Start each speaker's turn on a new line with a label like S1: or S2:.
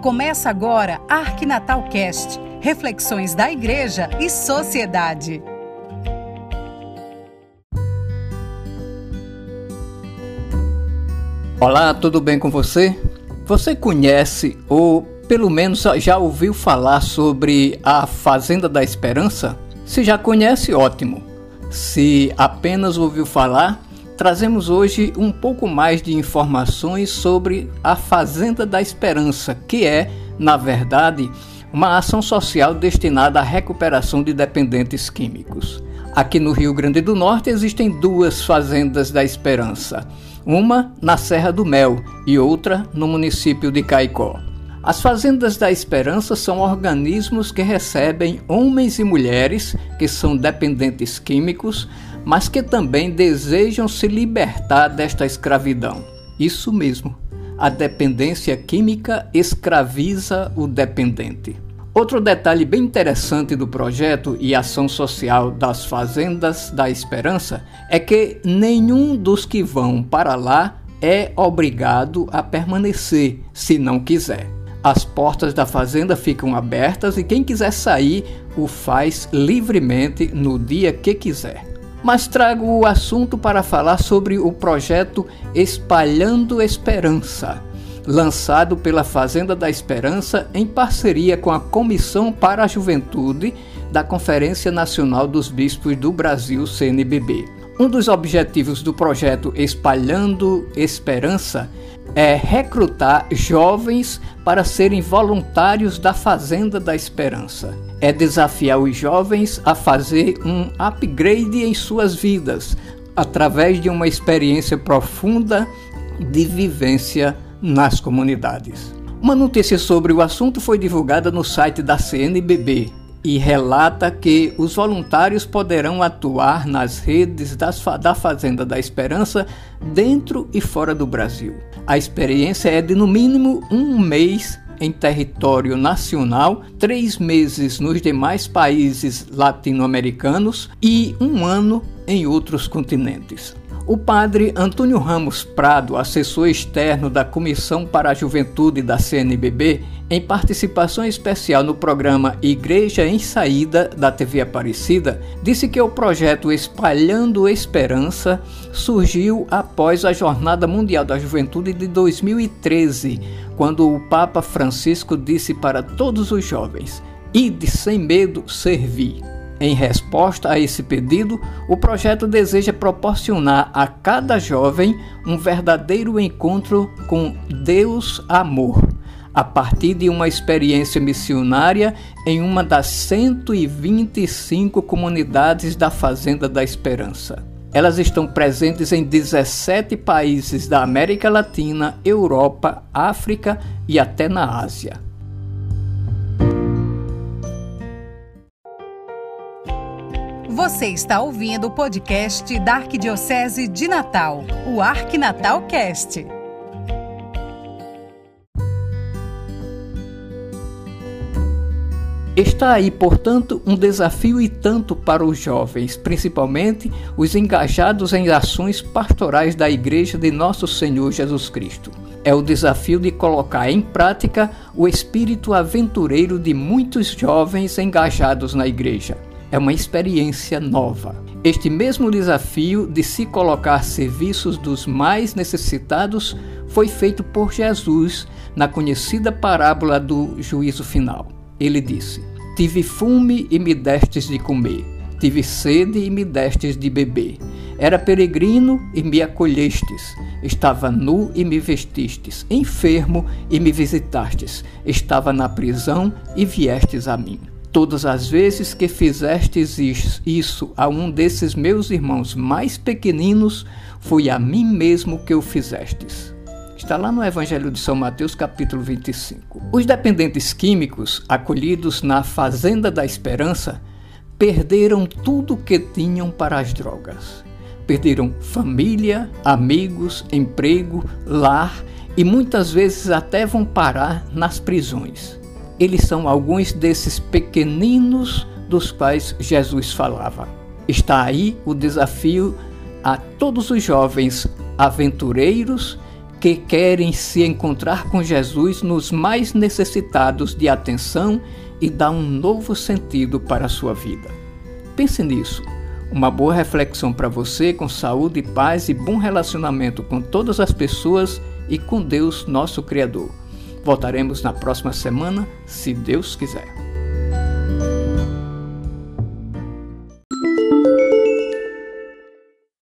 S1: Começa agora Arquinatal Cast, reflexões da igreja e sociedade.
S2: Olá, tudo bem com você? Você conhece ou pelo menos já ouviu falar sobre a Fazenda da Esperança? Se já conhece, ótimo. Se apenas ouviu falar, trazemos hoje um pouco mais de informações sobre a Fazenda da Esperança, que é, na verdade, uma ação social destinada à recuperação de dependentes químicos. Aqui no Rio Grande do Norte existem duas Fazendas da Esperança, uma na Serra do Mel e outra no município de Caicó. As Fazendas da Esperança são organismos que recebem homens e mulheres que são dependentes químicos mas que também desejam se libertar desta escravidão. Isso mesmo, a dependência química escraviza o dependente. Outro detalhe bem interessante do projeto e ação social das Fazendas da Esperança é que nenhum dos que vão para lá é obrigado a permanecer se não quiser. As portas da fazenda ficam abertas e quem quiser sair o faz livremente no dia que quiser mas trago o assunto para falar sobre o projeto Espalhando Esperança, lançado pela Fazenda da Esperança em parceria com a Comissão para a Juventude da Conferência Nacional dos Bispos do Brasil, CNBB. Um dos objetivos do projeto Espalhando Esperança é recrutar jovens para serem voluntários da Fazenda da Esperança. É desafiar os jovens a fazer um upgrade em suas vidas através de uma experiência profunda de vivência nas comunidades. Uma notícia sobre o assunto foi divulgada no site da CNBB, e relata que os voluntários poderão atuar nas redes das, da Fazenda da Esperança dentro e fora do Brasil. A experiência é de no mínimo um mês em território nacional, três meses nos demais países latino-americanos e um ano em outros continentes. O padre Antônio Ramos Prado, assessor externo da Comissão para a Juventude da CNBB, em participação especial no programa Igreja em Saída da TV Aparecida, disse que o projeto Espalhando Esperança surgiu após a Jornada Mundial da Juventude de 2013, quando o Papa Francisco disse para todos os jovens: Ide sem medo servir. Em resposta a esse pedido, o projeto deseja proporcionar a cada jovem um verdadeiro encontro com Deus Amor, a partir de uma experiência missionária em uma das 125 comunidades da Fazenda da Esperança. Elas estão presentes em 17 países da América Latina, Europa, África e até na Ásia.
S1: Você está ouvindo o podcast da Arquidiocese de Natal, o Arquinatal Cast.
S2: Está aí, portanto, um desafio e tanto para os jovens, principalmente os engajados em ações pastorais da Igreja de Nosso Senhor Jesus Cristo. É o desafio de colocar em prática o espírito aventureiro de muitos jovens engajados na Igreja é uma experiência nova. Este mesmo desafio de se colocar serviços dos mais necessitados foi feito por Jesus na conhecida parábola do juízo final. Ele disse: Tive fome e me destes de comer, tive sede e me destes de beber. Era peregrino e me acolhestes, estava nu e me vestistes, enfermo e me visitastes, estava na prisão e viestes a mim. Todas as vezes que fizestes isso a um desses meus irmãos mais pequeninos, foi a mim mesmo que o fizestes. Está lá no Evangelho de São Mateus, capítulo 25. Os dependentes químicos, acolhidos na Fazenda da Esperança, perderam tudo que tinham para as drogas. Perderam família, amigos, emprego, lar e muitas vezes até vão parar nas prisões eles são alguns desses pequeninos dos quais Jesus falava. Está aí o desafio a todos os jovens aventureiros que querem se encontrar com Jesus nos mais necessitados de atenção e dar um novo sentido para a sua vida. Pense nisso. Uma boa reflexão para você com saúde, paz e bom relacionamento com todas as pessoas e com Deus, nosso Criador. Voltaremos na próxima semana, se Deus quiser.